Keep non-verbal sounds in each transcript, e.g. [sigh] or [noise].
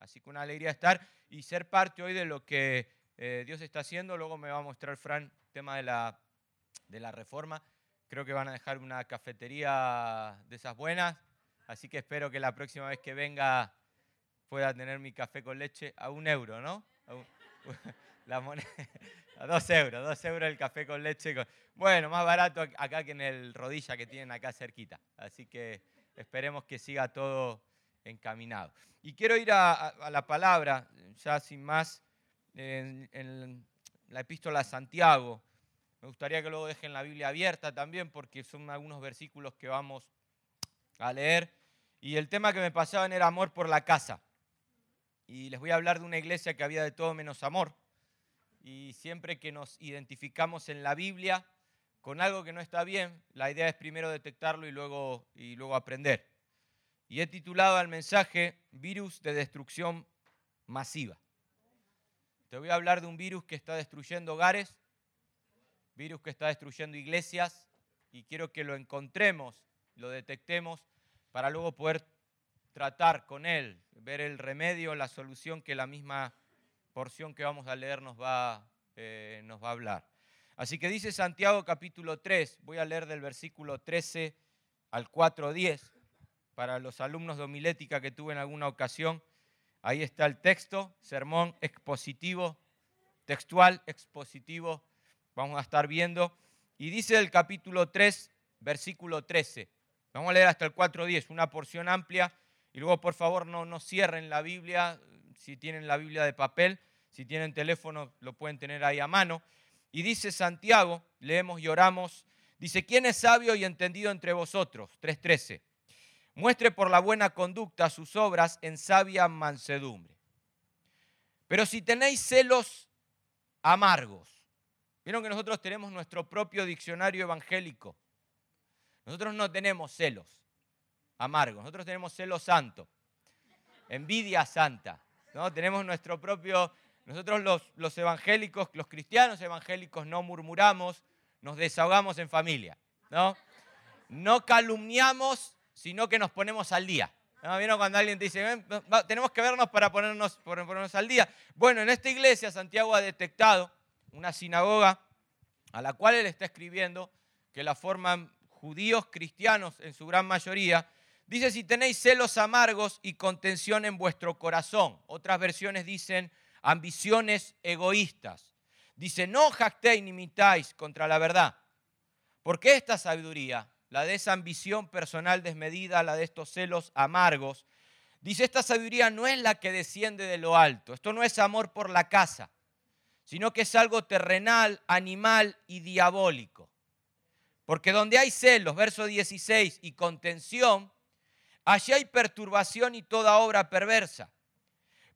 Así que una alegría estar y ser parte hoy de lo que eh, Dios está haciendo. Luego me va a mostrar Fran el tema de la, de la reforma. Creo que van a dejar una cafetería de esas buenas. Así que espero que la próxima vez que venga pueda tener mi café con leche a un euro, ¿no? [laughs] La moneda, [laughs] a dos euros, dos euros el café con leche. Bueno, más barato acá que en el rodilla que tienen acá cerquita. Así que esperemos que siga todo encaminado. Y quiero ir a, la palabra, ya sin más, en, la epístola a Santiago. Me gustaría que luego dejen la Biblia abierta también, porque son algunos versículos que vamos a leer. Y el tema que me pasaban era amor por la casa. Y les voy a hablar de una iglesia que había de todo menos amor. Y siempre que nos identificamos en la Biblia con algo que no está bien, la idea es primero detectarlo y luego, y luego aprender. Y he titulado al mensaje Virus de Destrucción Masiva. Te voy a hablar de un virus que está destruyendo hogares, virus que está destruyendo iglesias, y quiero que lo encontremos, lo detectemos, para luego poder tratar con él, ver el remedio, la solución que la misma porción que vamos a leer nos va, eh, nos va a hablar. Así que dice Santiago capítulo 3, voy a leer del versículo 13 al 4.10, para los alumnos de homilética que tuve en alguna ocasión. Ahí está el texto, sermón expositivo, textual expositivo, vamos a estar viendo. Y dice el capítulo 3, versículo 13. Vamos a leer hasta el 4.10, una porción amplia. Y luego, por favor, no, no cierren la Biblia, si tienen la Biblia de papel, si tienen teléfono, lo pueden tener ahí a mano. Y dice Santiago, leemos y oramos, dice, ¿quién es sabio y entendido entre vosotros? 3.13. Muestre por la buena conducta sus obras en sabia mansedumbre. Pero si tenéis celos amargos, vieron que nosotros tenemos nuestro propio diccionario evangélico. Nosotros no tenemos celos amargos, nosotros tenemos celos santo, envidia santa. ¿no? Tenemos nuestro propio nosotros los, evangélicos, los cristianos evangélicos no murmuramos, nos desahogamos en familia, ¿no? No calumniamos, sino que nos ponemos al día. ¿No? ¿Vieron cuando alguien te dice, tenemos que vernos para ponernos, ponernos al día? Bueno, en esta iglesia Santiago ha detectado una sinagoga a la cual él está escribiendo, que la forman judíos cristianos en su gran mayoría, dice, si tenéis celos amargos y contención en vuestro corazón. Otras versiones dicen, ambiciones egoístas. Dice, no jactéis ni imitáis contra la verdad. Porque esta sabiduría, la de esa ambición personal desmedida, la de estos celos amargos, dice, esta sabiduría no es la que desciende de lo alto. Esto no es amor por la casa, sino que es algo terrenal, animal y diabólico. Porque donde hay celos, verso 16, y contención, allí hay perturbación y toda obra perversa.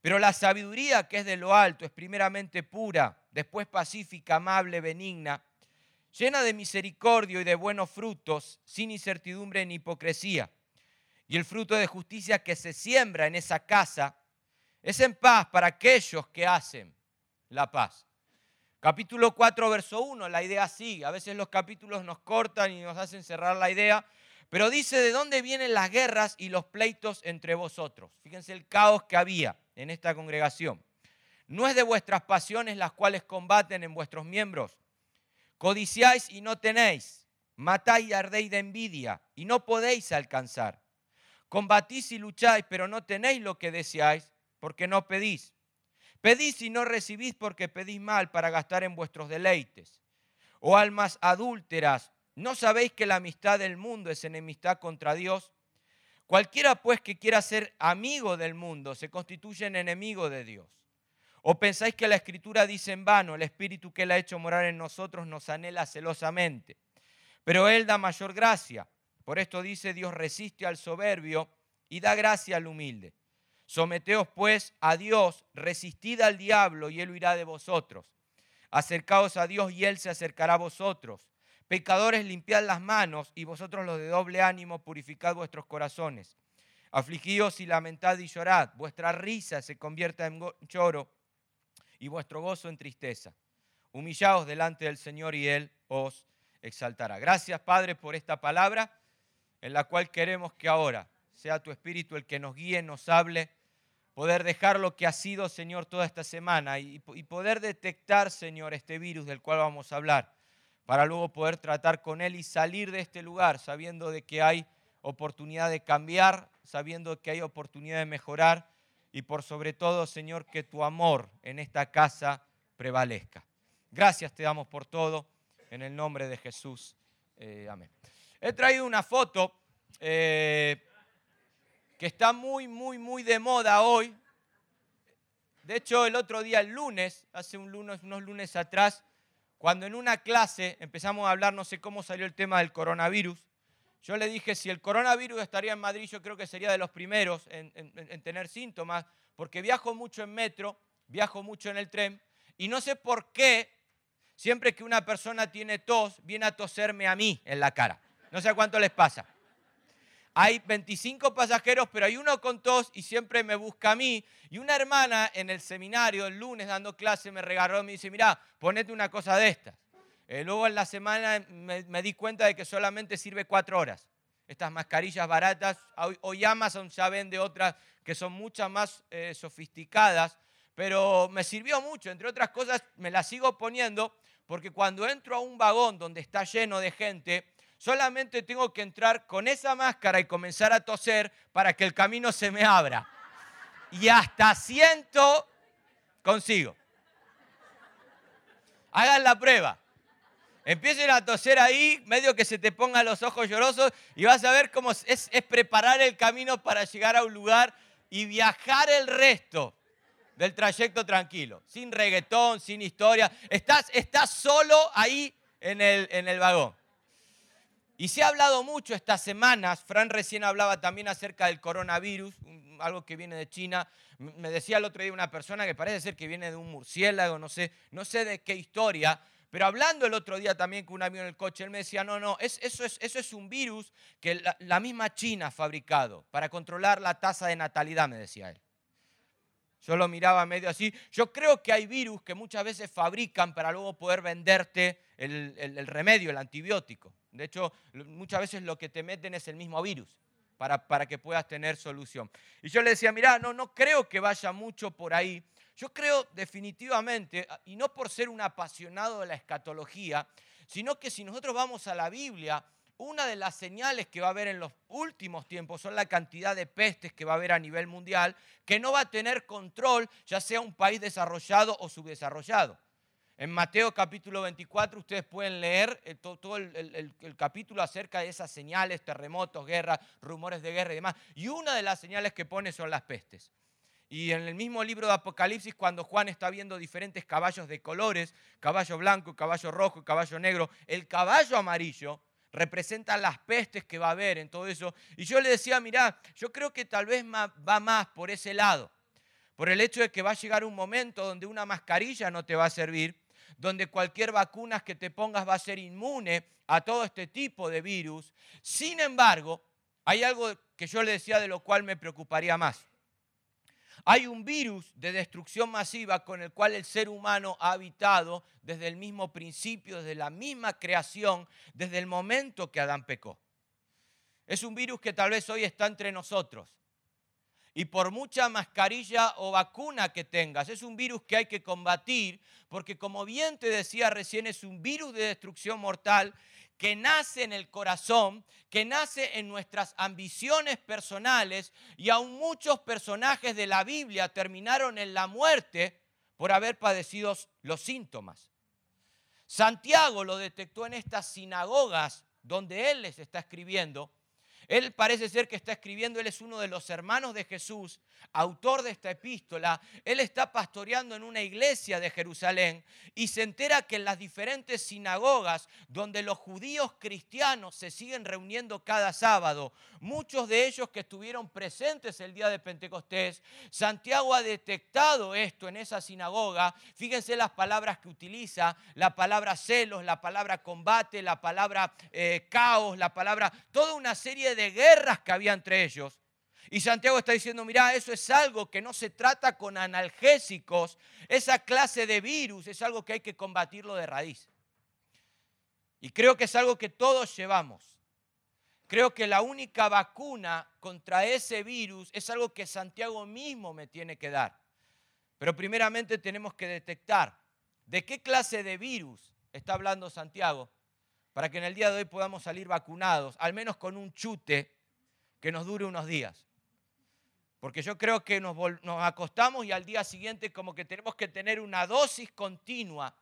Pero la sabiduría que es de lo alto es primeramente pura, después pacífica, amable, benigna, llena de misericordio y de buenos frutos, sin incertidumbre ni hipocresía. Y el fruto de justicia que se siembra en esa casa es en paz para aquellos que hacen la paz. Capítulo 4, verso 1, la idea sigue. A veces los capítulos nos cortan y nos hacen cerrar la idea, pero dice de dónde vienen las guerras y los pleitos entre vosotros. Fíjense el caos que había en esta congregación. No es de vuestras pasiones las cuales combaten en vuestros miembros. Codiciáis y no tenéis. Matáis y ardéis de envidia y no podéis alcanzar. Combatís y lucháis, pero no tenéis lo que deseáis porque no pedís. Pedís y no recibís porque pedís mal para gastar en vuestros deleites. O oh almas adúlteras, ¿no sabéis que la amistad del mundo es enemistad contra Dios? Cualquiera pues que quiera ser amigo del mundo se constituye en enemigo de Dios. ¿O pensáis que la escritura dice en vano, el espíritu que él ha hecho morar en nosotros nos anhela celosamente? Pero él da mayor gracia. Por esto dice, Dios resiste al soberbio y da gracia al humilde. Someteos pues a Dios, resistid al diablo y él huirá de vosotros. Acercaos a Dios y él se acercará a vosotros. Pecadores, limpiad las manos y vosotros los de doble ánimo, purificad vuestros corazones. Afligíos y lamentad y llorad. Vuestra risa se convierta en lloro y vuestro gozo en tristeza. Humillaos delante del Señor y Él os exaltará. Gracias, Padre, por esta palabra en la cual queremos que ahora sea tu Espíritu el que nos guíe, nos hable. poder dejar lo que ha sido, Señor, toda esta semana y, poder detectar, Señor, este virus del cual vamos a hablar, para luego poder tratar con él y salir de este lugar sabiendo de que hay oportunidad de cambiar, sabiendo que hay oportunidad de mejorar y por sobre todo, Señor, que tu amor en esta casa prevalezca. Gracias te damos por todo, en el nombre de Jesús. Eh, amén. He traído una foto eh, que está muy, muy, muy de moda hoy. De hecho, el otro día, el lunes, hace un lunes, unos lunes atrás, cuando en una clase empezamos a hablar, no sé cómo salió el tema del coronavirus, yo le dije, si el coronavirus estaría en Madrid, yo creo que sería de los primeros en, en tener síntomas, porque viajo mucho en metro, viajo mucho en el tren, y no sé por qué, siempre que una persona tiene tos, viene a toserme a mí en la cara. No sé cuánto les pasa. Hay 25 pasajeros, pero hay uno con tos y siempre me busca a mí. Y una hermana en el seminario el lunes dando clase me regaló y me dice, mira, ponete una cosa de estas. Eh, luego en la semana me, di cuenta de que solamente sirve cuatro horas. Estas mascarillas baratas, hoy, Amazon ya vende otras que son muchas más eh, sofisticadas, pero me sirvió mucho. Entre otras cosas, me las sigo poniendo porque cuando entro a un vagón donde está lleno de gente, solamente tengo que entrar con esa máscara y comenzar a toser para que el camino se me abra. Y hasta siento consigo. Hagan la prueba. Empiecen a toser ahí, medio que se te pongan los ojos llorosos y vas a ver cómo es, preparar el camino para llegar a un lugar y viajar el resto del trayecto tranquilo, sin reggaetón, sin historia. Estás, estás solo ahí en el, en el vagón. Y se ha hablado mucho estas semanas, Fran recién hablaba también acerca del coronavirus, algo que viene de China. Me decía el otro día una persona que parece ser que viene de un murciélago, no sé, no sé de qué historia, pero hablando el otro día también con un amigo en el coche, él me decía, no, no, eso, es, eso es un virus que la, misma China ha fabricado para controlar la tasa de natalidad, me decía él. Yo lo miraba medio así. Yo creo que hay virus que muchas veces fabrican para luego poder venderte el, remedio, el antibiótico. De hecho, muchas veces lo que te meten es el mismo virus para, para que puedas tener solución. Y yo le decía, mira, no, no creo que vaya mucho por ahí. Yo creo definitivamente, y no por ser un apasionado de la escatología, sino que si nosotros vamos a la Biblia, una de las señales que va a haber en los últimos tiempos son la cantidad de pestes que va a haber a nivel mundial, que no va a tener control, ya sea un país desarrollado o subdesarrollado. En Mateo capítulo 24 ustedes pueden leer eh, todo, el, capítulo acerca de esas señales, terremotos, guerras, rumores de guerra y demás. Y una de las señales que pone son las pestes. Y en el mismo libro de Apocalipsis, cuando Juan está viendo diferentes caballos de colores, caballo blanco, caballo rojo, caballo negro, el caballo amarillo representa las pestes que va a haber en todo eso. Y yo le decía, mirá, yo creo que tal vez va más por ese lado, por el hecho de que va a llegar un momento donde una mascarilla no te va a servir, donde cualquier vacuna que te pongas va a ser inmune a todo este tipo de virus. Sin embargo, hay algo que yo le decía de lo cual me preocuparía más. Hay un virus de destrucción masiva con el cual el ser humano ha habitado desde el mismo principio, desde la misma creación, desde el momento que Adán pecó. Es un virus que tal vez hoy está entre nosotros. Y por mucha mascarilla o vacuna que tengas, es un virus que hay que combatir, porque como bien te decía recién, es un virus de destrucción mortal que nace en el corazón, que nace en nuestras ambiciones personales y aún muchos personajes de la Biblia terminaron en la muerte por haber padecido los síntomas. Santiago lo detectó en estas sinagogas donde él les está escribiendo él parece ser que está escribiendo, él es uno de los hermanos de Jesús, autor de esta epístola. Él está pastoreando en una iglesia de Jerusalén y se entera que en las diferentes sinagogas donde los judíos cristianos se siguen reuniendo cada sábado, muchos de ellos que estuvieron presentes el día de Pentecostés, Santiago ha detectado esto en esa sinagoga. Fíjense las palabras que utiliza, la palabra celos, la palabra combate, la palabra eh, caos, la palabra, toda una serie de guerras que había entre ellos. Y Santiago está diciendo, mira, eso es algo que no se trata con analgésicos, esa clase de virus es algo que hay que combatirlo de raíz. Y creo que es algo que todos llevamos. creo que la única vacuna contra ese virus es algo que Santiago mismo me tiene que dar. Pero primeramente tenemos que detectar de qué clase de virus está hablando Santiago para que en el día de hoy podamos salir vacunados, al menos con un chute que nos dure unos días. Porque yo creo que nos, acostamos y al día siguiente como que tenemos que tener una dosis continua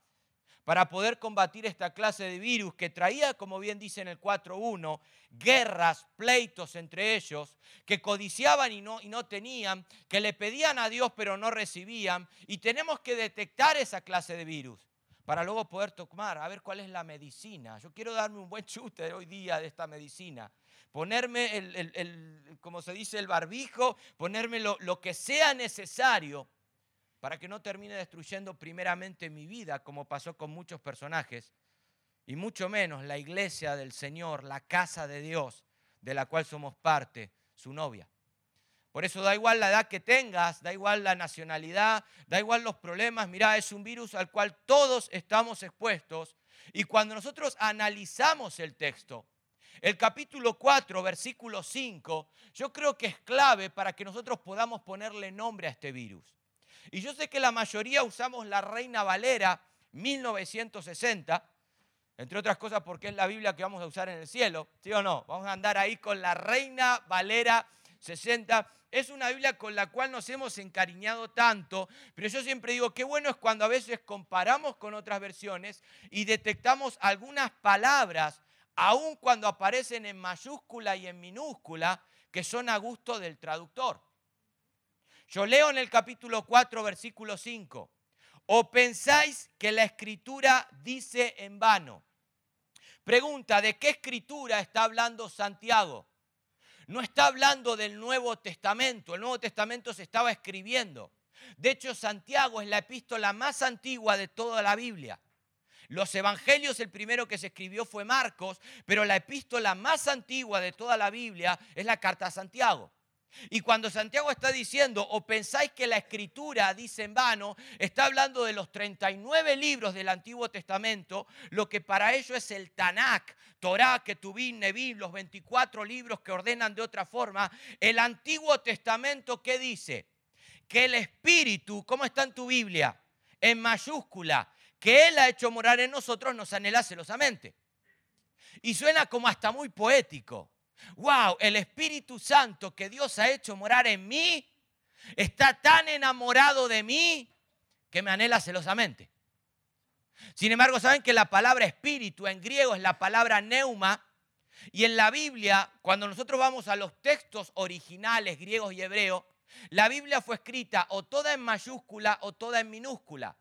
para poder combatir esta clase de virus que traía, como bien dice en el 4.1, guerras, pleitos entre ellos, que codiciaban y no, y no tenían, que le pedían a Dios pero no recibían, y tenemos que detectar esa clase de virus para luego poder tomar, a ver cuál es la medicina. Yo quiero darme un buen chute hoy día de esta medicina. Ponerme, el, como se dice, el barbijo, ponerme lo, lo que sea necesario para que no termine destruyendo primeramente mi vida, como pasó con muchos personajes, y mucho menos la iglesia del Señor, la casa de Dios, de la cual somos parte, su novia. Por eso da igual la edad que tengas, da igual la nacionalidad, da igual los problemas. Mira, es un virus al cual todos estamos expuestos. Y cuando nosotros analizamos el texto, el capítulo 4, versículo 5, yo creo que es clave para que nosotros podamos ponerle nombre a este virus. Y yo sé que la mayoría usamos la Reina Valera 1960, entre otras cosas porque es la Biblia que vamos a usar en el cielo, ¿sí o no? Vamos a andar ahí con la Reina Valera 60 es una Biblia con la cual nos hemos encariñado tanto, pero yo siempre digo, qué bueno es cuando a veces comparamos con otras versiones y detectamos algunas palabras, aun cuando aparecen en mayúscula y en minúscula, que son a gusto del traductor. Yo leo en el capítulo 4, versículo 5, ¿o pensáis que la escritura dice en vano? Pregunta, ¿de qué escritura está hablando Santiago? No está hablando del Nuevo Testamento. El Nuevo Testamento se estaba escribiendo. De hecho, Santiago es la epístola más antigua de toda la Biblia. Los evangelios, el primero que se escribió fue Marcos, pero la epístola más antigua de toda la Biblia es la carta a Santiago. Y cuando Santiago está diciendo, o pensáis que la escritura dice en vano, está hablando de los 39 libros del Antiguo Testamento, lo que para ellos es el Tanakh, Torah, Ketubim, Nebim, los 24 libros que ordenan de otra forma. El Antiguo Testamento, ¿qué dice? Que el Espíritu, ¿cómo está en tu Biblia? En mayúscula, que Él ha hecho morar en nosotros, nos anhela celosamente. Y suena como hasta muy poético wow, el Espíritu Santo que Dios ha hecho morar en mí está tan enamorado de mí que me anhela celosamente. Sin embargo, saben que la palabra espíritu en griego es la palabra neuma y en la Biblia, cuando nosotros vamos a los textos originales griegos y hebreos, la Biblia fue escrita o toda en mayúscula o toda en minúscula.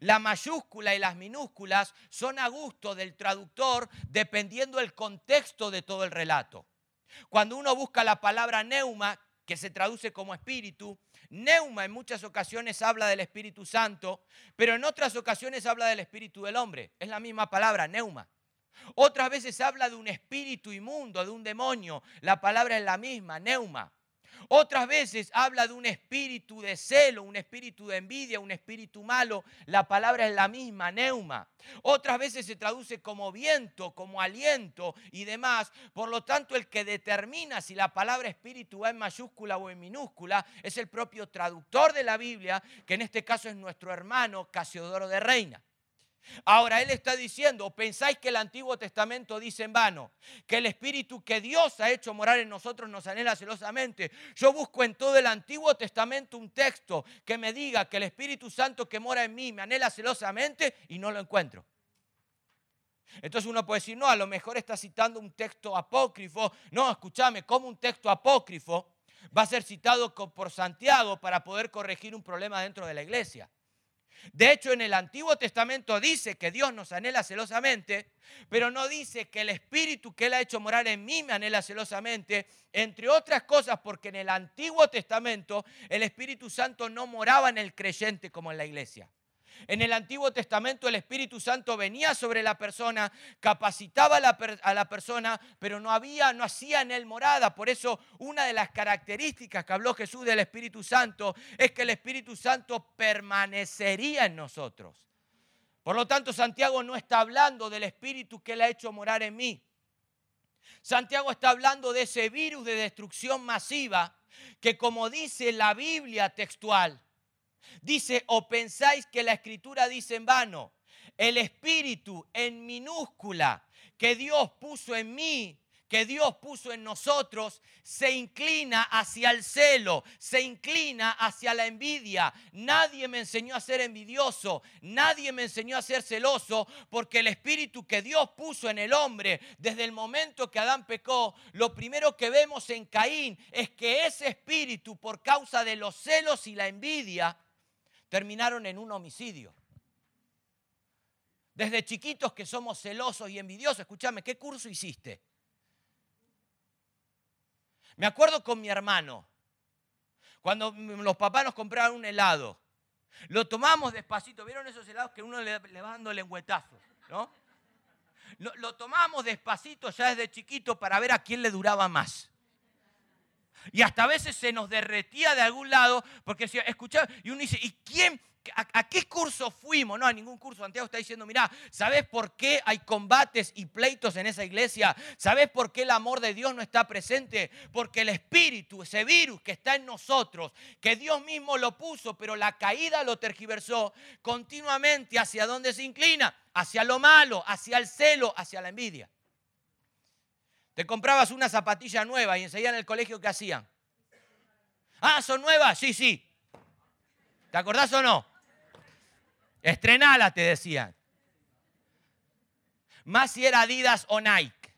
La mayúscula y las minúsculas son a gusto del traductor dependiendo del contexto de todo el relato. Cuando uno busca la palabra neuma, que se traduce como espíritu, neuma en muchas ocasiones habla del Espíritu Santo, pero en otras ocasiones habla del Espíritu del hombre. Es la misma palabra, neuma. Otras veces habla de un espíritu inmundo, de un demonio. La palabra es la misma, neuma. Otras veces habla de un espíritu de celo, un espíritu de envidia, un espíritu malo. La palabra es la misma, neuma. Otras veces se traduce como viento, como aliento y demás. Por lo tanto, el que determina si la palabra espíritu va en mayúscula o en minúscula es el propio traductor de la Biblia, que en este caso es nuestro hermano Casiodoro de Reina. Ahora él está diciendo, pensáis que el Antiguo Testamento dice en vano, que el Espíritu que Dios ha hecho morar en nosotros nos anhela celosamente. Yo busco en todo el Antiguo Testamento un texto que me diga que el Espíritu Santo que mora en mí me anhela celosamente y no lo encuentro. Entonces uno puede decir, no, a lo mejor está citando un texto apócrifo. No, escúchame, como un texto apócrifo va a ser citado por Santiago para poder corregir un problema dentro de la iglesia. De hecho, en el Antiguo Testamento dice que Dios nos anhela celosamente, pero no dice que el Espíritu que Él ha hecho morar en mí me anhela celosamente, entre otras cosas porque en el Antiguo Testamento el Espíritu Santo no moraba en el creyente como en la iglesia. En el Antiguo Testamento el Espíritu Santo venía sobre la persona, capacitaba a la, persona, pero no había, no hacía en él morada. Por eso una de las características que habló Jesús del Espíritu Santo es que el Espíritu Santo permanecería en nosotros. Por lo tanto, Santiago no está hablando del Espíritu que él ha hecho morar en mí. Santiago está hablando de ese virus de destrucción masiva que como dice la Biblia textual, dice, o pensáis que la escritura dice en vano, el espíritu en minúscula que Dios puso en mí que Dios puso en nosotros se inclina hacia el celo, se inclina hacia la envidia. Nadie me enseñó a ser envidioso, nadie me enseñó a ser celoso, porque el espíritu que Dios puso en el hombre desde el momento que Adán pecó, lo primero que vemos en Caín es que ese espíritu, por causa de los celos y la envidia, terminaron en un homicidio. Desde chiquitos que somos celosos y envidiosos, escúchame, ¿qué curso hiciste? Me acuerdo con mi hermano, cuando los papás nos compraban un helado, lo tomamos despacito. ¿Vieron esos helados que uno le, va dando lengüetazos? ¿no? Lo, lo tomamos despacito ya desde chiquito para ver a quién le duraba más. Y hasta a veces se nos derretía de algún lado porque decía, escuchaba, y uno dice, ¿y quién, ¿A, qué curso fuimos? No, a ningún curso. Santiago está diciendo, mira, ¿sabes por qué hay combates y pleitos en esa iglesia? ¿Sabes por qué el amor de Dios no está presente? Porque el espíritu, ese virus que está en nosotros, que Dios mismo lo puso, pero la caída lo tergiversó continuamente hacia dónde se inclina, hacia lo malo, hacia el celo, hacia la envidia. Te comprabas una zapatilla nueva y enseguida en el colegio ¿qué hacían? Ah, ¿son nuevas? Sí, sí. ¿Te acordás o no? Estrenala, te decían. Más si era Adidas o Nike.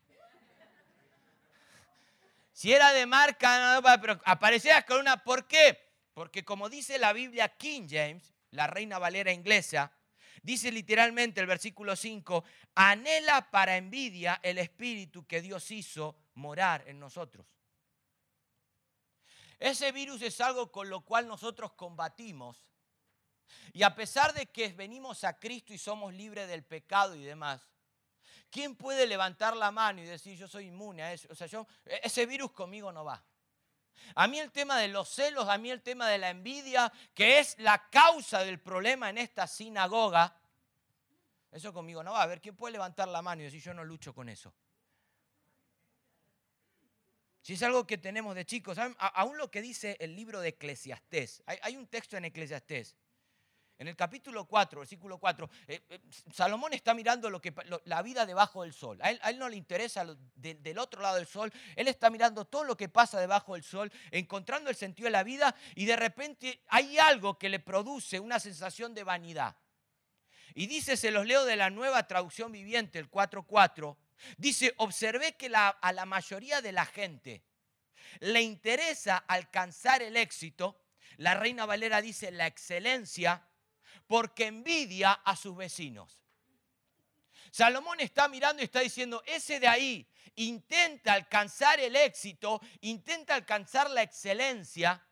Si era de marca, pero aparecías con una. ¿Por qué? Porque como dice la Biblia King James, la reina valera inglesa, dice literalmente el versículo 5, anhela para envidia el espíritu que Dios hizo morar en nosotros. Ese virus es algo con lo cual nosotros combatimos y a pesar de que venimos a Cristo y somos libres del pecado y demás, ¿quién puede levantar la mano y decir yo soy inmune a eso? O sea, yo, e, ese virus conmigo no va. A mí el tema de los celos, a mí el tema de la envidia, que es la causa del problema en esta sinagoga, eso conmigo no va. A ver, ¿quién puede levantar la mano y decir yo no lucho con eso? Si es algo que tenemos de chicos, aún lo que dice el libro de Eclesiastés, hay un texto en Eclesiastés en el capítulo 4, versículo 4, eh, eh, Salomón está mirando lo que, la vida debajo del sol. A él, no le interesa del otro lado del sol. Él está mirando todo lo que pasa debajo del sol, encontrando el sentido de la vida y de repente hay algo que le produce una sensación de vanidad. Y dice, se los leo de la nueva traducción viviente, el 4.4, dice, observé que a la mayoría de la gente le interesa alcanzar el éxito. La Reina Valera dice la excelencia porque envidia a sus vecinos. Salomón está mirando y está diciendo, ese de ahí intenta alcanzar el éxito, intenta alcanzar la excelencia,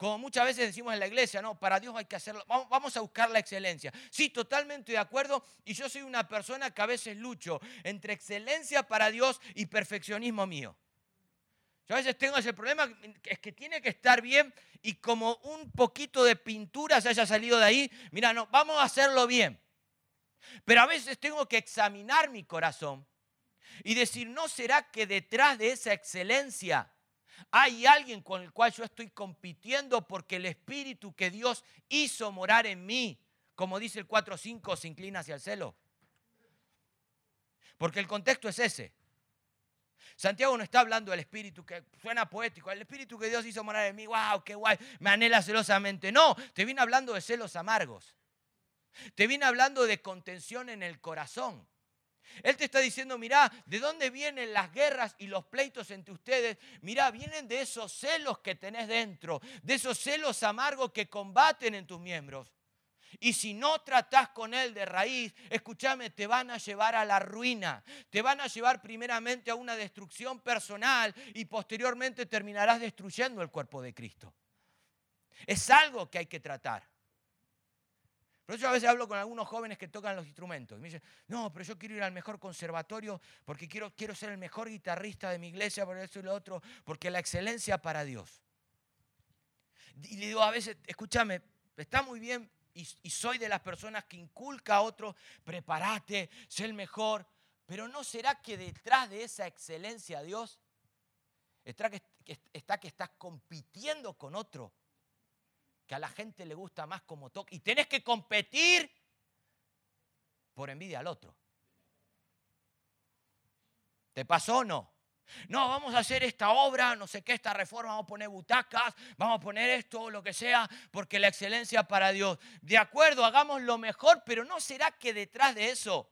como muchas veces decimos en la iglesia, no, para Dios hay que hacerlo, vamos a buscar la excelencia. Sí, totalmente de acuerdo, y yo soy una persona que a veces lucho entre excelencia para Dios y perfeccionismo mío. Yo a veces tengo ese problema, es que tiene que estar bien y como un poquito de pintura se haya salido de ahí, mira, no, vamos a hacerlo bien. Pero a veces tengo que examinar mi corazón y decir, ¿no será que detrás de esa excelencia hay alguien con el cual yo estoy compitiendo porque el espíritu que Dios hizo morar en mí, como dice el 4.5, se inclina hacia el celo? Porque el contexto es ese. Santiago no está hablando del espíritu que suena poético, el espíritu que Dios hizo morar en mí, wow, qué guay, me anhela celosamente. No, te viene hablando de celos amargos. Te viene hablando de contención en el corazón. Él te está diciendo, mirá, ¿de dónde vienen las guerras y los pleitos entre ustedes? Mirá, vienen de esos celos que tenés dentro, de esos celos amargos que combaten en tus miembros. Y si no tratás con él de raíz, escúchame, te van a llevar a la ruina. Te van a llevar primeramente a una destrucción personal y posteriormente terminarás destruyendo el cuerpo de Cristo. Es algo que hay que tratar. Por eso a veces hablo con algunos jóvenes que tocan los instrumentos. Y me dicen, no, pero yo quiero ir al mejor conservatorio porque quiero, quiero ser el mejor guitarrista de mi iglesia, por eso y lo otro, porque la excelencia para Dios. Y le digo a veces, escúchame, está muy bien y, soy de las personas que inculca a otro, prepárate, sé el mejor, Pero ¿no será que detrás de esa excelencia, Dios, está que, está que estás compitiendo con otro? Que a la gente le gusta más como toca. Y tenés que competir por envidia al otro. ¿Te pasó o no? No, vamos a hacer esta obra, no sé qué, esta reforma, vamos a poner butacas, vamos a poner esto, lo que sea, porque la excelencia para Dios. De acuerdo, hagamos lo mejor, pero ¿no será que detrás de eso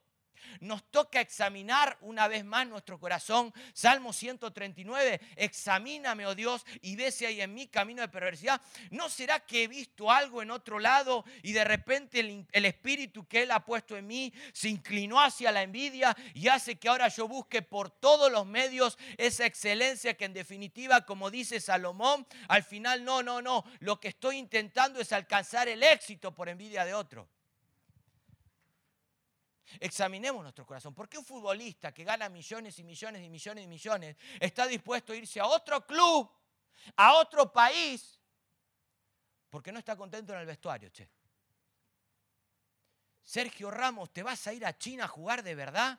nos toca examinar una vez más nuestro corazón. Salmo 139, examíname, oh Dios, y ve si hay en mí camino de perversidad. ¿No será que he visto algo en otro lado y de repente el, el, espíritu que Él ha puesto en mí se inclinó hacia la envidia y hace que ahora yo busque por todos los medios esa excelencia que en definitiva, como dice Salomón, al final no, no, no, lo que estoy intentando es alcanzar el éxito por envidia de otro. Examinemos nuestro corazón. ¿Por qué un futbolista que gana millones y millones y millones y millones está dispuesto a irse a otro club, a otro país, porque no está contento en el vestuario, che? Sergio Ramos, ¿te vas a ir a China a jugar de verdad?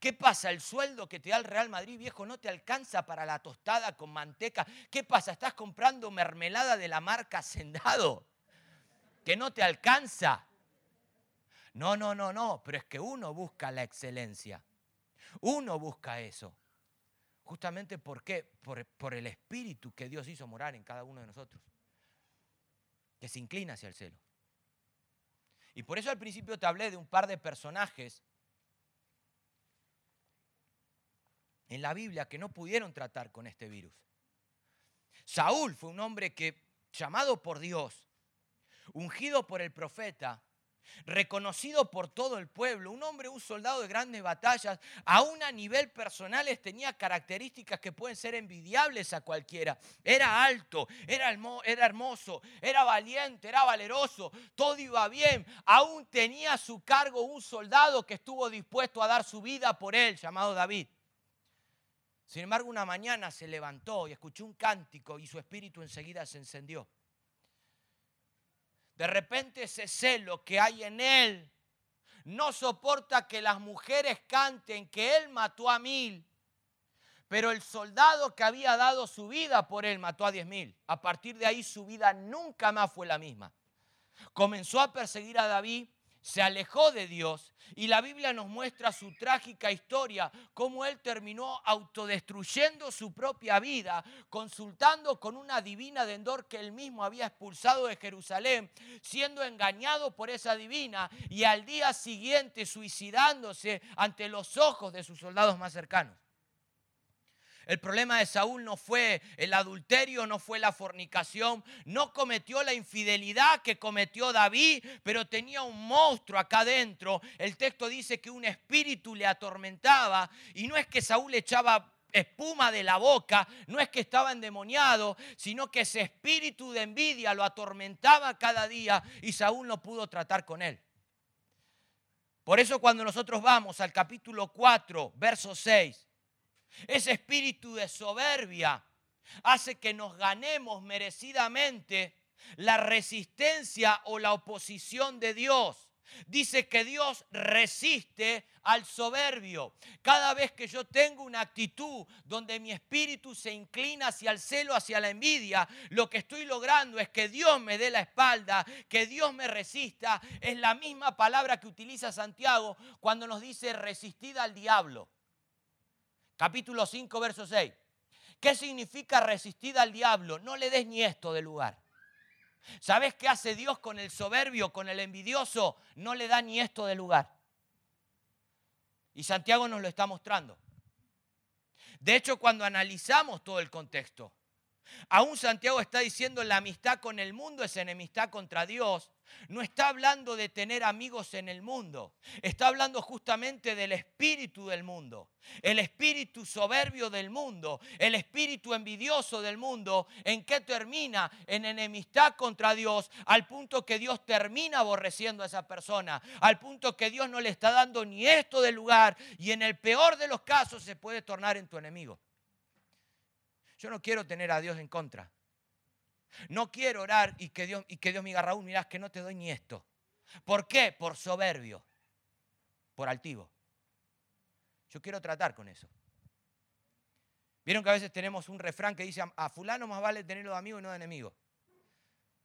¿Qué pasa? ¿El sueldo que te da el Real Madrid viejo no te alcanza para la tostada con manteca? ¿Qué pasa? ¿Estás comprando mermelada de la marca Sendado? Que no te alcanza. No, no, no, no, pero es que uno busca la excelencia. Uno busca eso. Justamente ¿por qué? Por, por, el espíritu que Dios hizo morar en cada uno de nosotros. Que se inclina hacia el cielo. Y por eso al principio te hablé de un par de personajes en la Biblia que no pudieron tratar con este virus. Saúl fue un hombre que, llamado por Dios, ungido por el profeta, reconocido por todo el pueblo, un hombre, un soldado de grandes batallas, aún a nivel personal tenía características que pueden ser envidiables a cualquiera. Era alto, era, era hermoso, era valiente, era valeroso, todo iba bien. Aún tenía a su cargo un soldado que estuvo dispuesto a dar su vida por él, llamado David. Sin embargo, una mañana se levantó y escuchó un cántico y su espíritu enseguida se encendió. De repente ese celo que hay en él no soporta que las mujeres canten que él mató a mil. Pero el soldado que había dado su vida por él mató a diez mil. A partir de ahí su vida nunca más fue la misma. Comenzó a perseguir a David se alejó de Dios y la Biblia nos muestra su trágica historia, cómo él terminó autodestruyendo su propia vida, consultando con una divina de Endor que él mismo había expulsado de Jerusalén, siendo engañado por esa divina y al día siguiente suicidándose ante los ojos de sus soldados más cercanos. El problema de Saúl no fue el adulterio, no fue la fornicación, no cometió la infidelidad que cometió David, pero tenía un monstruo acá adentro. El texto dice que un espíritu le atormentaba y no es que Saúl echaba espuma de la boca, no es que estaba endemoniado, sino que ese espíritu de envidia lo atormentaba cada día y Saúl no pudo tratar con él. Por eso cuando nosotros vamos al capítulo 4, verso 6, ese espíritu de soberbia hace que nos ganemos merecidamente la resistencia o la oposición de Dios. Dice que Dios resiste al soberbio. Cada vez que yo tengo una actitud donde mi espíritu se inclina hacia el celo, hacia la envidia, lo que estoy logrando es que Dios me dé la espalda, que Dios me resista. Es la misma palabra que utiliza Santiago cuando nos dice resistid al diablo capítulo 5, verso 6. ¿Qué significa resistir al diablo? No le des ni esto de lugar. ¿Sabes qué hace Dios con el soberbio, con el envidioso? No le da ni esto de lugar. Y Santiago nos lo está mostrando. De hecho, cuando analizamos todo el contexto, aún Santiago está diciendo la amistad con el mundo es enemistad contra Dios. No está hablando de tener amigos en el mundo, está hablando justamente del espíritu del mundo, el espíritu soberbio del mundo, el espíritu envidioso del mundo, en qué termina en enemistad contra Dios, al punto que Dios termina aborreciendo a esa persona, al punto que Dios no le está dando ni esto de lugar y en el peor de los casos se puede tornar en tu enemigo. Yo no quiero tener a Dios en contra. No quiero orar y que Dios, y que Dios me diga, Raúl, mirás que no te doy ni esto. ¿Por qué? Por soberbio, por altivo. Yo quiero tratar con eso. Vieron que a veces tenemos un refrán que dice, a fulano más vale tenerlo de amigo y no de enemigo.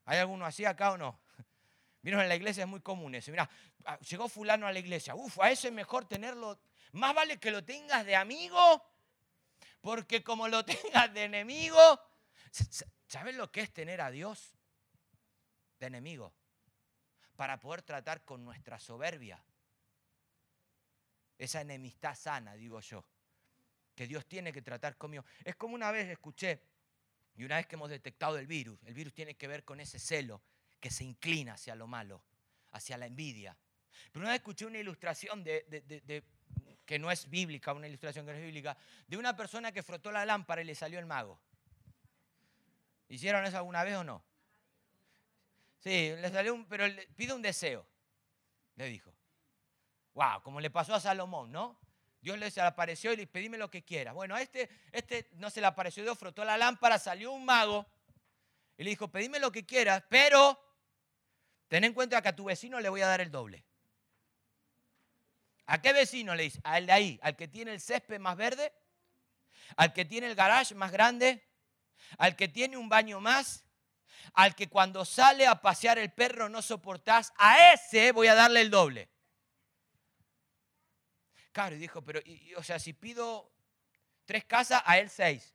¿Hay alguno así acá o no? [laughs] Vieron, en la iglesia es muy común eso. Mira, ah, llegó fulano a la iglesia. Uf, a eso es mejor tenerlo. Más vale que lo tengas de amigo, porque como lo [laughs] tengas de enemigo, ¿sabes lo que es tener a Dios de enemigo? Para poder tratar con nuestra soberbia. Esa enemistad sana, digo yo que Dios tiene que tratar conmigo. Es como una vez escuché, y una vez que hemos detectado el virus, el virus tiene que ver con ese celo que se inclina hacia lo malo, hacia la envidia. Pero una vez escuché una ilustración de, que no es bíblica, una ilustración que no es bíblica, de una persona que frotó la lámpara y le salió el mago. ¿Hicieron eso alguna vez o no? Sí, le salió un, pero pide un deseo, le dijo. Wow, como le pasó a Salomón, ¿no? Dios le apareció y le dijo, pedime lo que quieras. Bueno, a este, este no se le apareció Dios, frotó la lámpara, salió un mago y le dijo, pedime lo que quieras, pero ten en cuenta que a tu vecino le voy a dar el doble. ¿A qué vecino le dice? Al de ahí, al que tiene el césped más verde, al que tiene el garage más grande, al que tiene un baño más, al que cuando sale a pasear el perro no soportás, a ese voy a darle el doble. Claro, y dijo, pero, o sea, si pido tres casas, a él seis.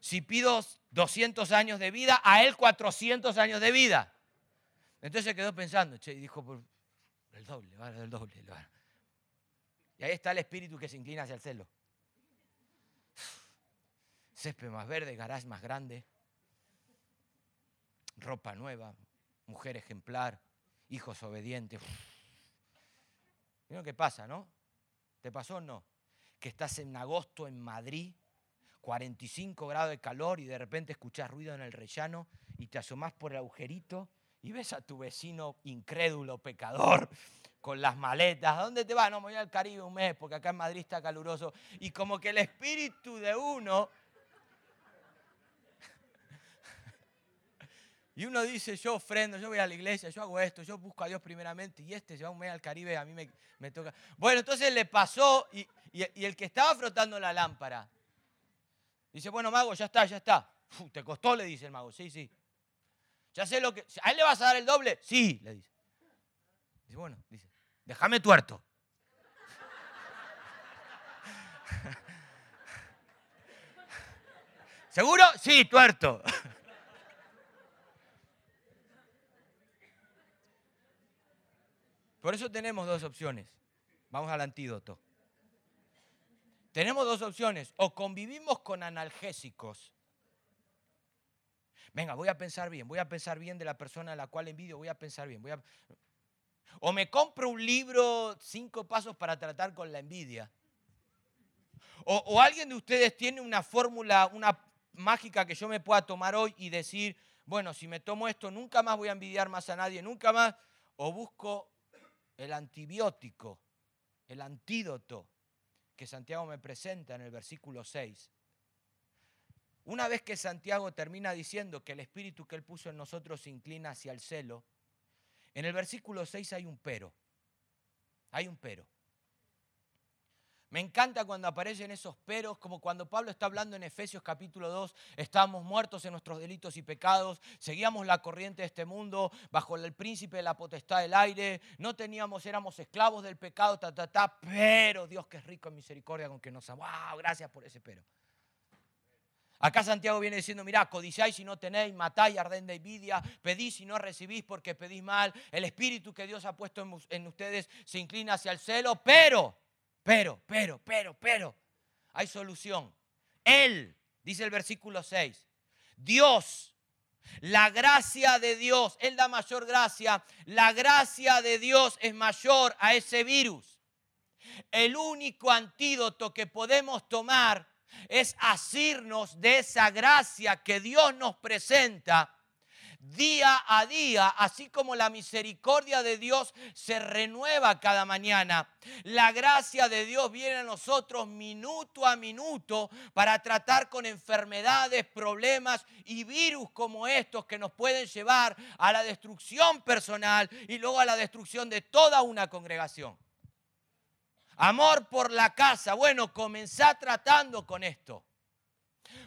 Si pido 200 años de vida, a él 400 años de vida. Entonces quedó pensando, che, y dijo, el doble, el doble. Y ahí está el espíritu que se inclina hacia el celo. Césped más verde, garage más grande, ropa nueva, mujer ejemplar, hijos obedientes. ¿Vieron qué pasa, no? ¿Te pasó o no? Que estás en agosto en Madrid, 45 grados de calor y de repente escuchás ruido en el rellano y te asomás por el agujerito y ves a tu vecino incrédulo, pecador, con las maletas. ¿A dónde te vas? No, me voy al Caribe un mes porque acá en Madrid está caluroso. Y como que el espíritu de uno Y uno dice, yo ofrendo, yo voy a la iglesia, yo hago esto, yo busco a Dios primeramente, y este se va un mes al Caribe, a mí me, toca. Bueno, entonces le pasó, y, el que estaba frotando la lámpara, dice, bueno, mago, ya está, ya está. ¿Te costó? Le dice el mago, sí, sí. Ya sé lo que... ¿A él le vas a dar el doble? Sí, le dice. Dice, bueno, dice, déjame tuerto. [laughs] ¿Seguro? Sí, tuerto. [laughs] Por eso tenemos dos opciones. Vamos al antídoto. Tenemos dos opciones. O convivimos con analgésicos. Venga, voy a pensar bien, voy a pensar bien de la persona a la cual envidio, voy a pensar bien. Voy a... O me compro un libro, cinco pasos para tratar con la envidia. O, o alguien de ustedes tiene una fórmula, una mágica que yo me pueda tomar hoy y decir, bueno, si me tomo esto, nunca más voy a envidiar más a nadie, nunca más. O busco el antibiótico, el antídoto que Santiago me presenta en el versículo 6. Una vez que Santiago termina diciendo que el espíritu que él puso en nosotros se inclina hacia el celo, en el versículo 6 hay un pero. Hay un pero. Me encanta cuando aparecen esos peros, como cuando Pablo está hablando en Efesios capítulo 2, estábamos muertos en nuestros delitos y pecados, seguíamos la corriente de este mundo bajo el príncipe de la potestad del aire, no teníamos, éramos esclavos del pecado, ta, ta, ta, pero Dios que es rico en misericordia con que nos ama. ¡Wow! Gracias por ese pero. Acá Santiago viene diciendo, mirá, codiciáis si no tenéis, matáis, ardén de envidia, pedís si no recibís porque pedís mal, el espíritu que Dios ha puesto en ustedes se inclina hacia el celo, pero pero, pero, pero, pero, hay solución. Él, dice el versículo 6, Dios, la gracia de Dios, Él da mayor gracia, la gracia de Dios es mayor a ese virus. El único antídoto que podemos tomar es asirnos de esa gracia que Dios nos presenta día a día, así como la misericordia de Dios se renueva cada mañana. La gracia de Dios viene a nosotros minuto a minuto para tratar con enfermedades, problemas y virus como estos que nos pueden llevar a la destrucción personal y luego a la destrucción de toda una congregación. Amor por la casa. Bueno, comenzá tratando con esto.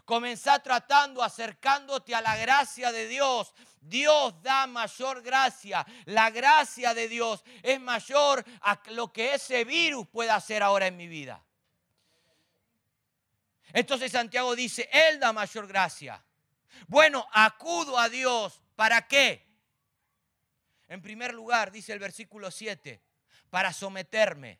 Comenzá tratando, acercándote a la gracia de Dios. Dios da mayor gracia. La gracia de Dios es mayor a lo que ese virus pueda hacer ahora en mi vida. Entonces Santiago dice, Él da mayor gracia. Bueno, acudo a Dios. ¿Para qué? En primer lugar, dice el versículo 7, para someterme.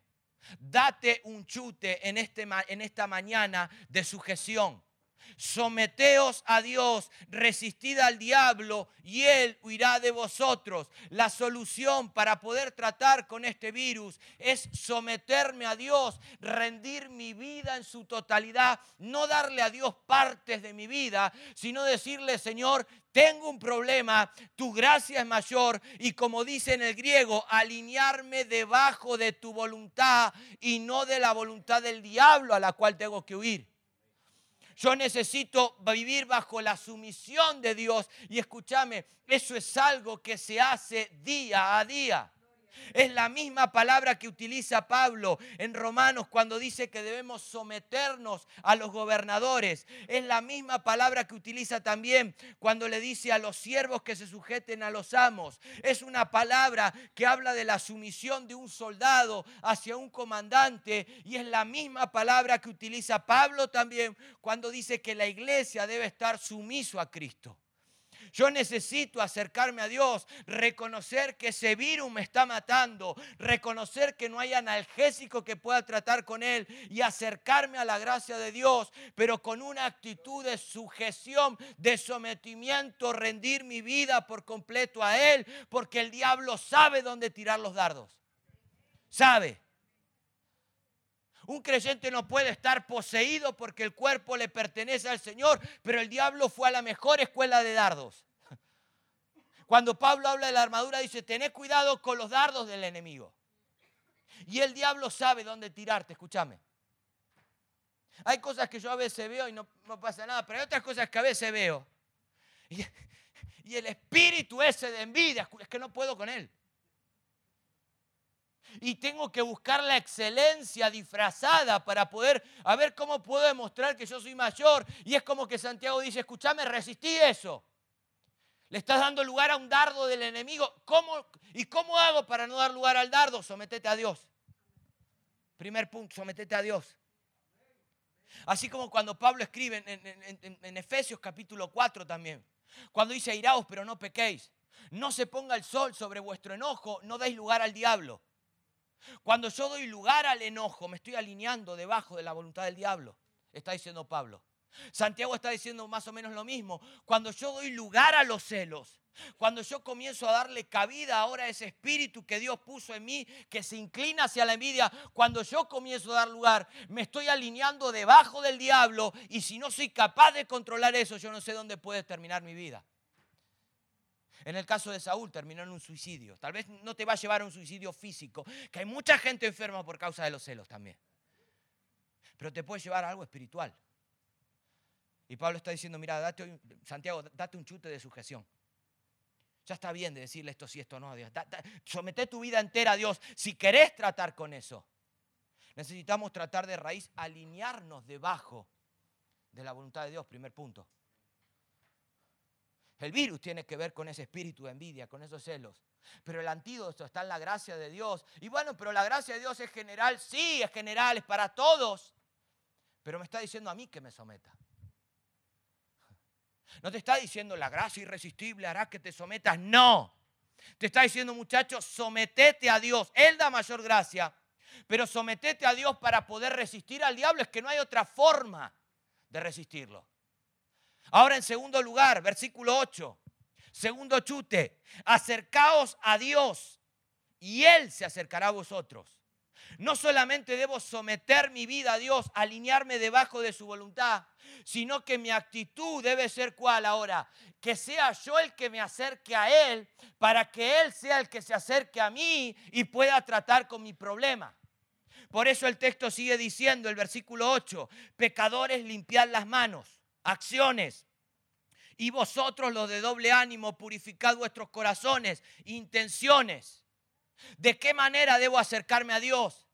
Date un chute en, este, en esta mañana de sujeción. Someteos a Dios, resistid al diablo y Él huirá de vosotros. La solución para poder tratar con este virus es someterme a Dios, rendir mi vida en su totalidad, no darle a Dios partes de mi vida, sino decirle, Señor, tengo un problema, tu gracia es mayor y como dice en el griego, alinearme debajo de tu voluntad y no de la voluntad del diablo a la cual tengo que huir. Yo necesito vivir bajo la sumisión de Dios. Y escúchame, eso es algo que se hace día a día. Es la misma palabra que utiliza Pablo en Romanos cuando dice que debemos someternos a los gobernadores. Es la misma palabra que utiliza también cuando le dice a los siervos que se sujeten a los amos. Es una palabra que habla de la sumisión de un soldado hacia un comandante y es la misma palabra que utiliza Pablo también cuando dice que la iglesia debe estar sumiso a Cristo. Yo necesito acercarme a Dios, reconocer que ese virus me está matando, reconocer que no hay analgésico que pueda tratar con él y acercarme a la gracia de Dios, pero con una actitud de sujeción, de sometimiento, rendir mi vida por completo a Él, porque el diablo sabe dónde tirar los dardos. Sabe. Un creyente no puede estar poseído porque el cuerpo le pertenece al Señor, pero el diablo fue a la mejor escuela de dardos. Cuando Pablo habla de la armadura, dice, tened cuidado con los dardos del enemigo. Y el diablo sabe dónde tirarte, escúchame. Hay cosas que yo a veces veo y no, pasa nada, pero hay otras cosas que a veces veo. Y, y el espíritu ese de envidia, es que no puedo con él y tengo que buscar la excelencia disfrazada para poder, a ver cómo puedo demostrar que yo soy mayor. Y es como que Santiago dice, escúchame, resistí eso. Le estás dando lugar a un dardo del enemigo. ¿Cómo, ¿Y cómo hago para no dar lugar al dardo? Sometete a Dios. Primer punto, sometete a Dios. Así como cuando Pablo escribe en, en Efesios capítulo 4 también. Cuando dice, airaos, pero no pequéis. No se ponga el sol sobre vuestro enojo, no deis lugar al diablo. Cuando yo doy lugar al enojo, me estoy alineando debajo de la voluntad del diablo, está diciendo Pablo. Santiago está diciendo más o menos lo mismo. Cuando yo doy lugar a los celos, cuando yo comienzo a darle cabida ahora a ese espíritu que Dios puso en mí, que se inclina hacia la envidia, cuando yo comienzo a dar lugar, me estoy alineando debajo del diablo y si no soy capaz de controlar eso, yo no sé dónde puede terminar mi vida. En el caso de Saúl terminó en un suicidio. Tal vez no te va a llevar a un suicidio físico, que hay mucha gente enferma por causa de los celos también. Pero te puede llevar a algo espiritual. Y Pablo está diciendo, mira, Santiago, date un chute de sujeción. Ya está bien de decirle esto sí, esto no a Dios. somete tu vida entera a Dios. Si querés tratar con eso, necesitamos tratar de raíz alinearnos debajo de la voluntad de Dios, primer punto. El virus tiene que ver con ese espíritu de envidia, con esos celos. Pero el antídoto está en la gracia de Dios. Y bueno, pero la gracia de Dios es general. Sí, es general, es para todos. Pero me está diciendo a mí que me someta. No te está diciendo la gracia irresistible hará que te sometas. No. Te está diciendo, muchachos, sometete a Dios. Él da mayor gracia. Pero sometete a Dios para poder resistir al diablo. Es que no hay otra forma de resistirlo. Ahora en segundo lugar, versículo 8, segundo chute, acercaos a Dios y Él se acercará a vosotros. No solamente debo someter mi vida a Dios, alinearme debajo de su voluntad, sino que mi actitud debe ser cuál ahora, que sea yo el que me acerque a Él para que Él sea el que se acerque a mí y pueda tratar con mi problema. Por eso el texto sigue diciendo, el versículo 8, pecadores limpiad las manos acciones. Y vosotros los de doble ánimo, purificad vuestros corazones, intenciones. ¿De qué manera debo acercarme a Dios?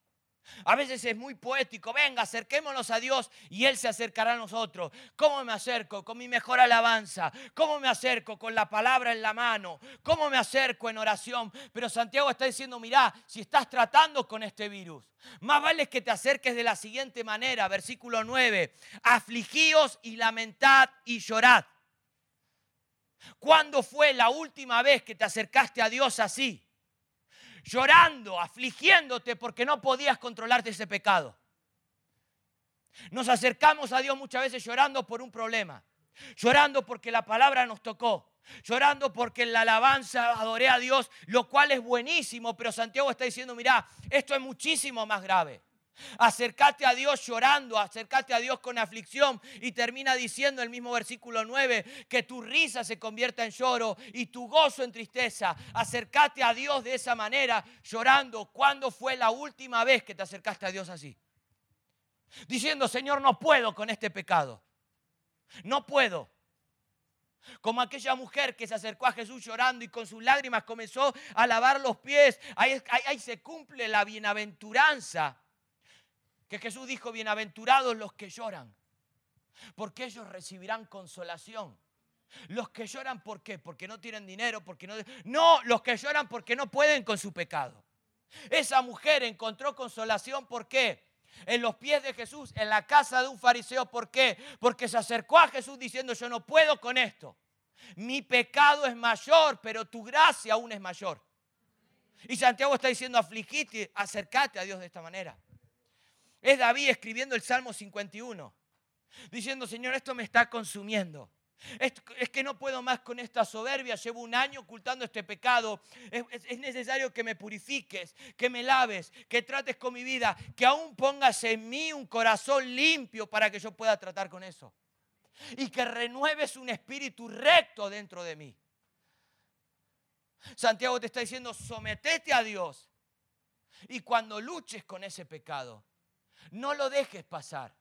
A veces es muy poético, venga, acerquémonos a Dios y Él se acercará a nosotros. ¿Cómo me acerco? Con mi mejor alabanza. ¿Cómo me acerco? Con la palabra en la mano. ¿Cómo me acerco en oración? Pero Santiago está diciendo, mirá, si estás tratando con este virus, más vale que te acerques de la siguiente manera, versículo 9, afligíos y lamentad y llorad. ¿Cuándo fue la última vez que te acercaste a Dios así? Llorando, afligiéndote porque no podías controlarte ese pecado. Nos acercamos a Dios muchas veces llorando por un problema, llorando porque la palabra nos tocó, llorando porque en la alabanza adoré a Dios, lo cual es buenísimo, pero Santiago está diciendo, mira, esto es muchísimo más grave. Acércate a Dios llorando, acércate a Dios con aflicción y termina diciendo el mismo versículo 9 que tu risa se convierta en lloro y tu gozo en tristeza. Acércate a Dios de esa manera, llorando. ¿Cuándo fue la última vez que te acercaste a Dios así? Diciendo, Señor, no puedo con este pecado. No puedo. Como aquella mujer que se acercó a Jesús llorando y con sus lágrimas comenzó a lavar los pies. Ahí, ahí se cumple la bienaventuranza que Jesús dijo, bienaventurados los que lloran, porque ellos recibirán consolación. Los que lloran, ¿por qué? Porque no tienen dinero, porque no... No, los que lloran porque no pueden con su pecado. Esa mujer encontró consolación, ¿por qué? En los pies de Jesús, en la casa de un fariseo, ¿por qué? Porque se acercó a Jesús diciendo, yo no puedo con esto. Mi pecado es mayor, pero tu gracia aún es mayor. Y Santiago está diciendo, afligite, acércate a Dios de esta manera. Es David escribiendo el Salmo 51, diciendo, Señor, esto me está consumiendo. Es, que no puedo más con esta soberbia, llevo un año ocultando este pecado. Es, necesario que me purifiques, que me laves, que trates con mi vida, que aún pongas en mí un corazón limpio para que yo pueda tratar con eso. Y que renueves un espíritu recto dentro de mí. Santiago te está diciendo, sometete a Dios. Y cuando luches con ese pecado, no lo dejes pasar.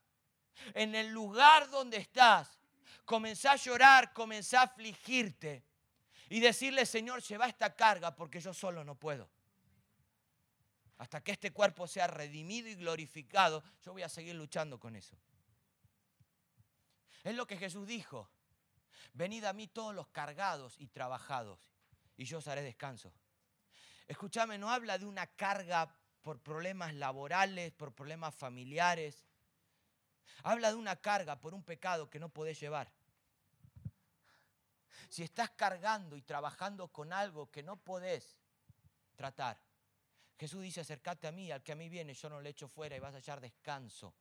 En el lugar donde estás, comenzá a llorar, comenzá a afligirte y decirle, Señor, lleva esta carga porque yo solo no puedo. Hasta que este cuerpo sea redimido y glorificado, yo voy a seguir luchando con eso. Es lo que Jesús dijo. Venid a mí todos los cargados y trabajados, y yo os haré descanso. Escúchame, no habla de una carga por problemas laborales, por problemas familiares. Habla de una carga por un pecado que no podés llevar. Si estás cargando y trabajando con algo que no podés tratar, Jesús dice, acércate a mí, al que a mí viene, yo no le echo fuera y vas a hallar descanso.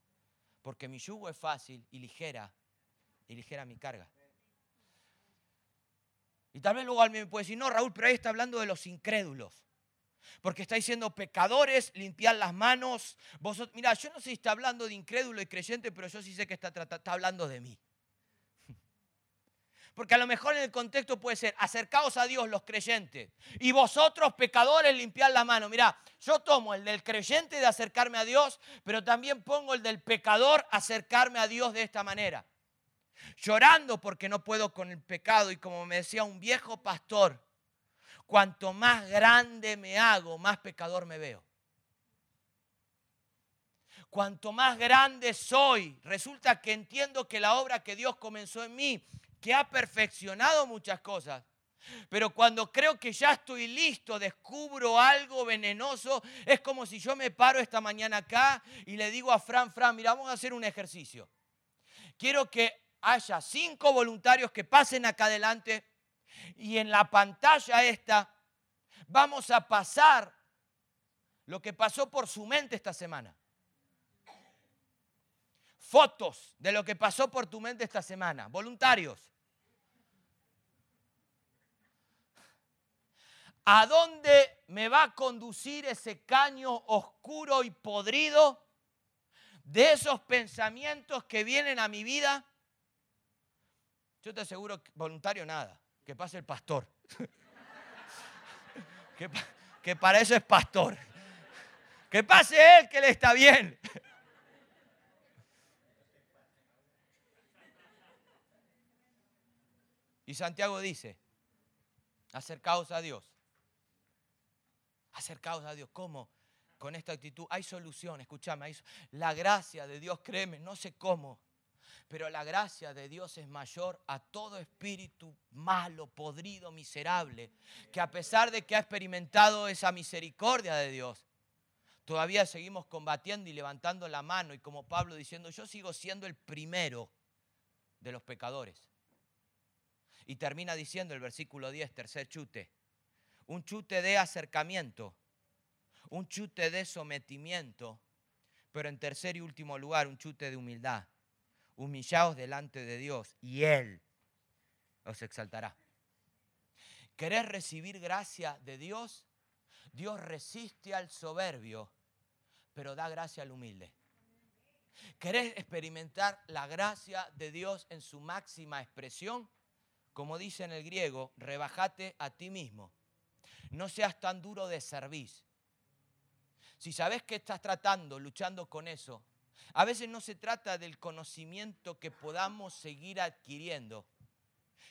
Porque mi yugo es fácil y ligera, y ligera mi carga. Y tal vez luego alguien me puede decir, no, Raúl, pero ahí está hablando de los incrédulos. Porque está diciendo pecadores, limpiar las manos. Vosotros, mira, yo no sé si está hablando de incrédulo y creyente, pero yo sí sé que está, está hablando de mí. [laughs] Porque a lo mejor en el contexto puede ser, acercaos a Dios los creyentes y vosotros pecadores limpiar la mano. Mira, yo tomo el del creyente de acercarme a Dios, pero también pongo el del pecador acercarme a Dios de esta manera. Llorando porque no puedo con el pecado y como me decía un viejo pastor, cuanto más grande me hago, más pecador me veo. Cuanto más grande soy, resulta que entiendo que la obra que Dios comenzó en mí, que ha perfeccionado muchas cosas, pero cuando creo que ya estoy listo, descubro algo venenoso, es como si yo me paro esta mañana acá y le digo a Fran, Fran, mira, vamos a hacer un ejercicio. Quiero que haya cinco voluntarios que pasen acá adelante y en la pantalla esta vamos a pasar lo que pasó por su mente esta semana. Fotos de lo que pasó por tu mente esta semana. Voluntarios. ¿A dónde me va a conducir ese caño oscuro y podrido de esos pensamientos que vienen a mi vida? Yo te aseguro, voluntario nada que pase el pastor. [laughs] que, para eso es pastor. Que pase él, que le está bien. Y Santiago dice, acercaos a Dios. Acercaos a Dios. ¿Cómo? con esta actitud, hay solución, escúchame, la gracia de Dios, créeme, no sé cómo, pero la gracia de Dios es mayor a todo espíritu malo, podrido, miserable, que a pesar de que ha experimentado esa misericordia de Dios, todavía seguimos combatiendo y levantando la mano y como Pablo diciendo, yo sigo siendo el primero de los pecadores. Y termina diciendo el versículo 10, tercer chute, un chute de acercamiento, un chute de sometimiento, pero en tercer y último lugar, un chute de humildad. Humillaos delante de Dios y Él os exaltará. ¿Querés recibir gracia de Dios? Dios resiste al soberbio, pero da gracia al humilde. ¿Querés experimentar la gracia de Dios en su máxima expresión? Como dice en el griego, rebajate a ti mismo. No seas tan duro de servir. Si sabes que estás tratando, luchando con eso, a veces no se trata del conocimiento que podamos seguir adquiriendo,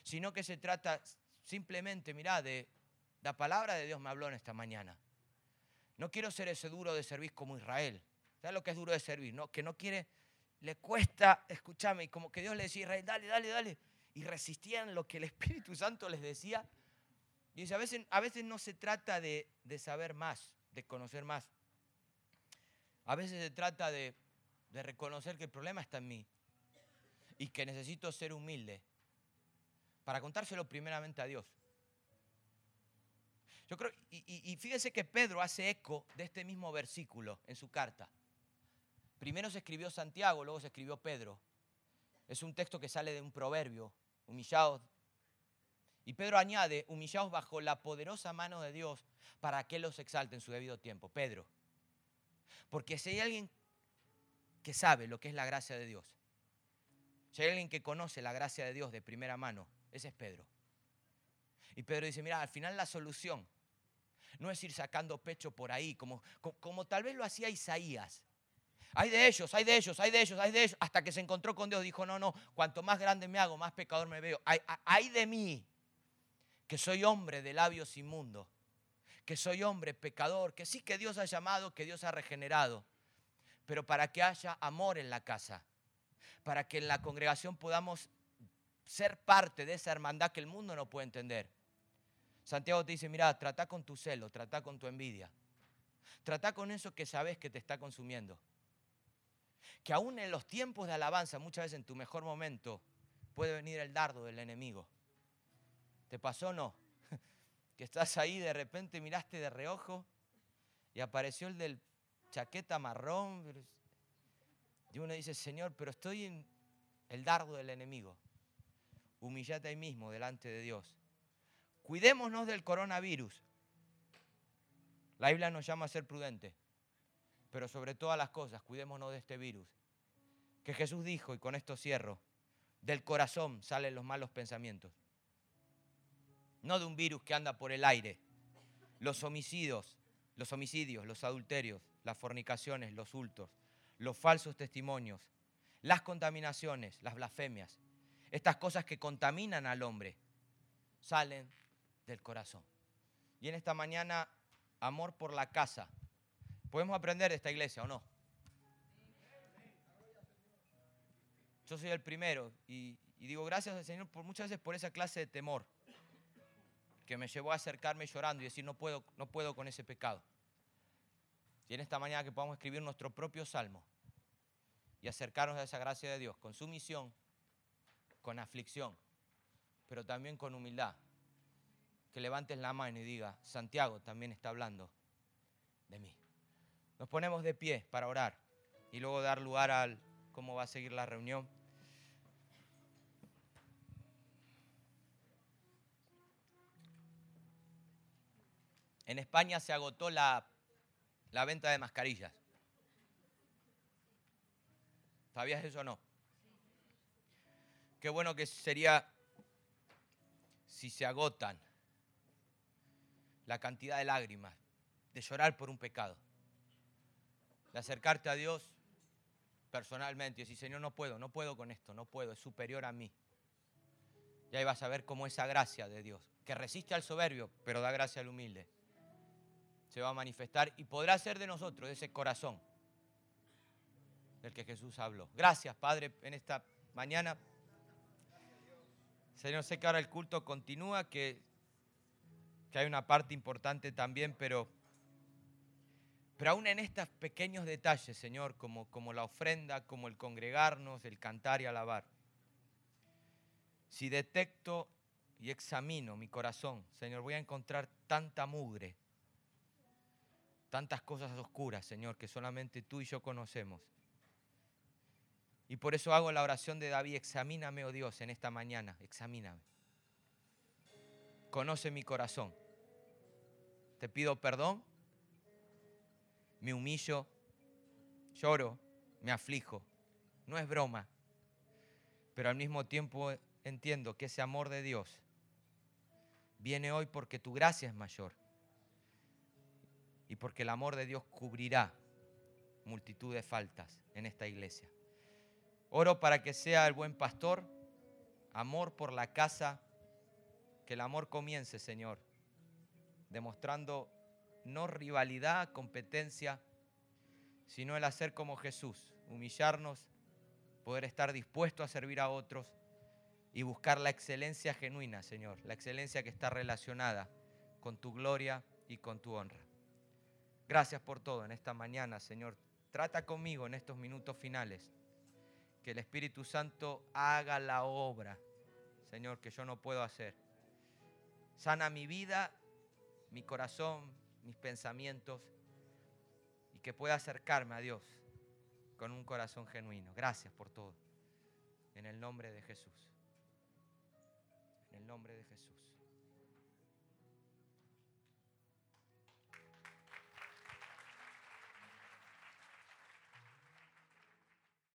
sino que se trata simplemente, mirá, de la palabra de Dios me habló en esta mañana. No quiero ser ese duro de servir como Israel. ¿Sabes lo que es duro de servir? Que no quiere, le cuesta, escúchame, como que Dios le decía Israel, dale, dale, dale. Y resistían lo que el Espíritu Santo les decía. Y dice, a veces, a veces no se trata de, de saber más, de conocer más. A veces se trata de, de reconocer que el problema está en mí y que necesito ser humilde para contárselo primeramente a Dios. Yo creo, y, fíjense que Pedro hace eco de este mismo versículo en su carta. Primero se escribió Santiago, luego se escribió Pedro. Es un texto que sale de un proverbio, humillados. Y Pedro añade, humillados bajo la poderosa mano de Dios para que los exalte en su debido tiempo. Pedro. Porque si hay alguien que sabe lo que es la gracia de Dios, si hay alguien que conoce la gracia de Dios de primera mano, ese es Pedro. Y Pedro dice, mira, al final la solución no es ir sacando pecho por ahí, como, como, tal vez lo hacía Isaías. Hay de ellos, hay de ellos, hay de ellos, hay de ellos, hasta que se encontró con Dios, dijo, no, no, cuanto más grande me hago, más pecador me veo. Hay, hay de mí, que soy hombre de labios inmundos, que soy hombre pecador, que sí que Dios ha llamado, que Dios ha regenerado, pero para que haya amor en la casa, para que en la congregación podamos ser parte de esa hermandad que el mundo no puede entender. Santiago te dice, mira, trata con tu celo, trata con tu envidia. Trata con eso que sabes que te está consumiendo. Que aún en los tiempos de alabanza, muchas veces en tu mejor momento, puede venir el dardo del enemigo. ¿Te pasó o no? [laughs] Que estás ahí, de repente miraste de reojo y apareció el del chaqueta marrón. Y uno dice, Señor, pero estoy en el dardo del enemigo. Humillate ahí mismo delante de Dios Cuidémonos del coronavirus. La Biblia nos llama a ser prudentes, pero sobre todas las cosas, cuidémonos de este virus. Que Jesús dijo, y con esto cierro, del corazón salen los malos pensamientos. No de un virus que anda por el aire. Los homicidios, los homicidios, los adulterios, las fornicaciones, los hurtos, los falsos testimonios, las contaminaciones, las blasfemias, estas cosas que contaminan al hombre, salen del corazón. Y en esta mañana, amor por la casa. ¿Podemos aprender de esta iglesia o no? Yo soy el primero y, digo gracias al Señor por muchas veces por esa clase de temor que me llevó a acercarme llorando y decir no puedo, no puedo con ese pecado. Y en esta mañana que podamos escribir nuestro propio salmo y acercarnos a esa gracia de Dios con sumisión, con aflicción, pero también con humildad que levantes la mano y diga, Santiago también está hablando de mí. Nos ponemos de pie para orar y luego dar lugar al cómo va a seguir la reunión. En España se agotó la, la venta de mascarillas. ¿Sabías eso o no? Qué bueno que sería si se agotan la cantidad de lágrimas, de llorar por un pecado, de acercarte a Dios personalmente y decir, Señor, no puedo, no puedo con esto, no puedo, es superior a mí. Y ahí vas a ver cómo esa gracia de Dios, que resiste al soberbio, pero da gracia al humilde, se va a manifestar y podrá ser de nosotros, ese corazón del que Jesús habló. Gracias, Padre, en esta mañana. Señor, sé que ahora el culto continúa, que, que hay una parte importante también, pero, pero aún en estos pequeños detalles, Señor, como, como la ofrenda, como el congregarnos, el cantar y alabar, si detecto y examino mi corazón, Señor, voy a encontrar tanta mugre, tantas cosas oscuras, Señor, que solamente tú y yo conocemos. Y por eso hago la oración de David, examíname, oh Dios, en esta mañana, examíname. Conoce mi corazón. Te pido perdón, me humillo, lloro, me aflijo. No es broma, pero al mismo tiempo entiendo que ese amor de Dios viene hoy porque tu gracia es mayor y porque el amor de Dios cubrirá multitud de faltas en esta iglesia. Oro para que sea el buen pastor, amor por la casa, que el amor comience, Señor, demostrando no rivalidad, competencia, sino el hacer como Jesús, humillarnos, poder estar dispuesto a servir a otros y buscar la excelencia genuina, Señor, la excelencia que está relacionada con tu gloria y con tu honra. Gracias por todo en esta mañana, Señor. Trata conmigo en estos minutos finales. Que el Espíritu Santo haga la obra, Señor, que yo no puedo hacer. Sana mi vida, mi corazón, mis pensamientos y que pueda acercarme a Dios con un corazón genuino. Gracias por todo. En el nombre de Jesús. En el nombre de Jesús.